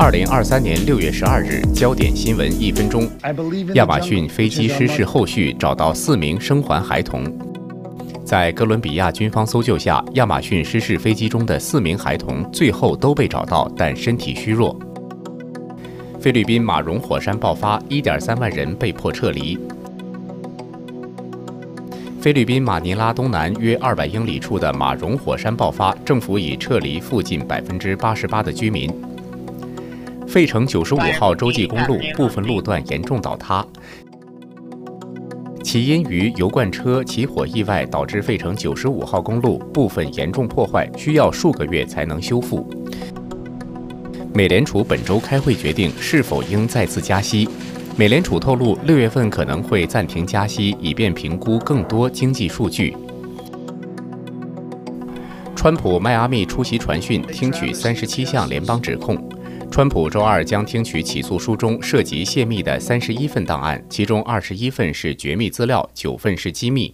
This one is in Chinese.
二零二三年六月十二日，焦点新闻一分钟：亚马逊飞机失事后续找到四名生还孩童。在哥伦比亚军方搜救下，亚马逊失事飞机中的四名孩童最后都被找到，但身体虚弱。菲律宾马荣火山爆发，一点三万人被迫撤离。菲律宾马尼拉东南约二百英里处的马荣火山爆发，政府已撤离附近百分之八十八的居民。费城九十五号洲际公路部分路段严重倒塌，起因于油罐车起火意外导致费城九十五号公路部分严重破坏，需要数个月才能修复。美联储本周开会决定是否应再次加息。美联储透露，六月份可能会暂停加息，以便评估更多经济数据。川普迈阿密出席传讯，听取三十七项联邦指控。川普周二将听取起诉书中涉及泄密的三十一份档案，其中二十一份是绝密资料，九份是机密。